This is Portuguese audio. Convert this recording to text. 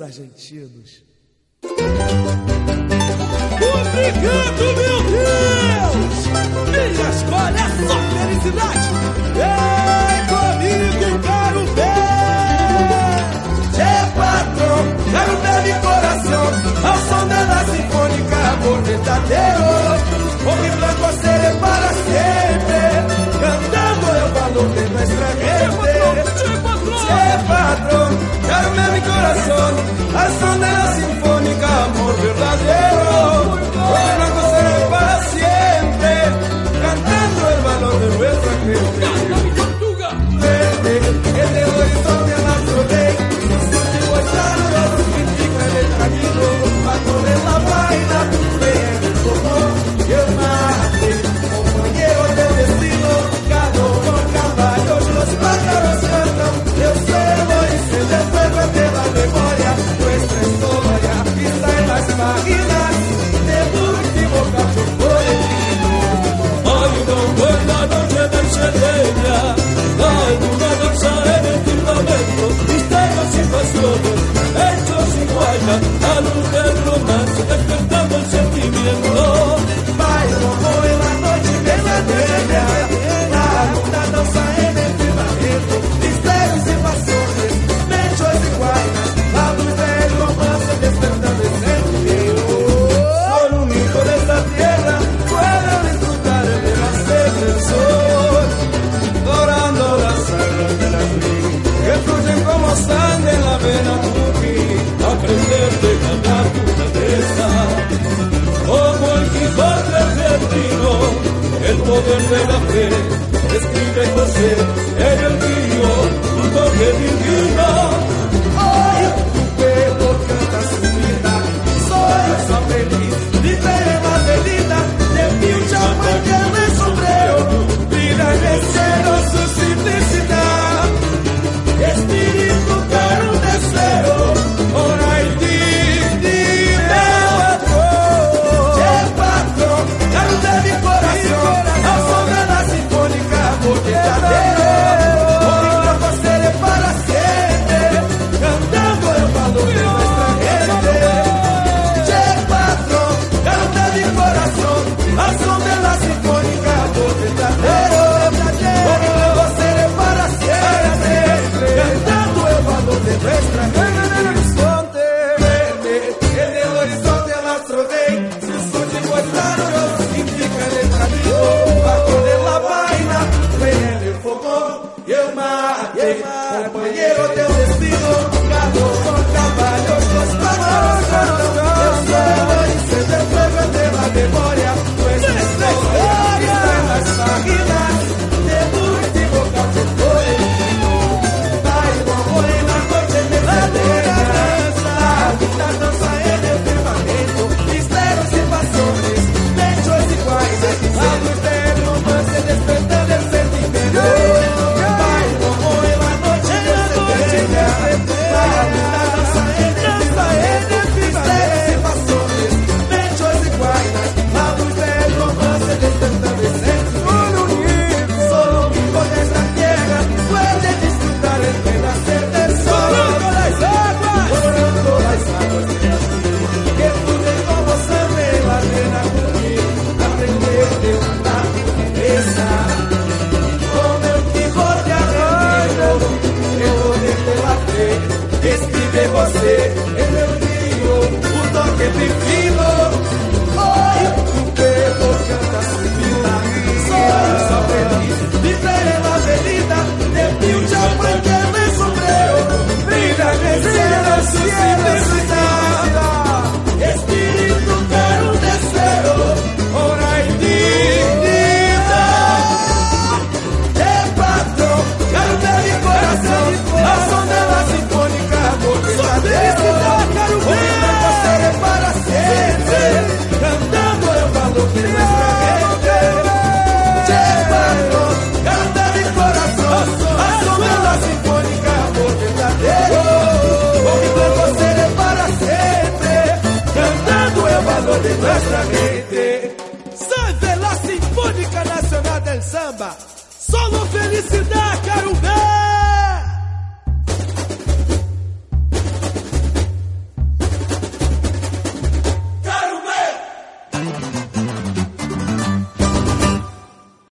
argentinos. Obrigado, meu Deus! Minha escolha é só felicidade! Vem comigo, quero ver! É che patrão, quero ver meu coração Ao som da sinfônica, amor verdadeiro Homem branco, corazón saw donde de la fe, escribe José. Yeah. felicidade, quero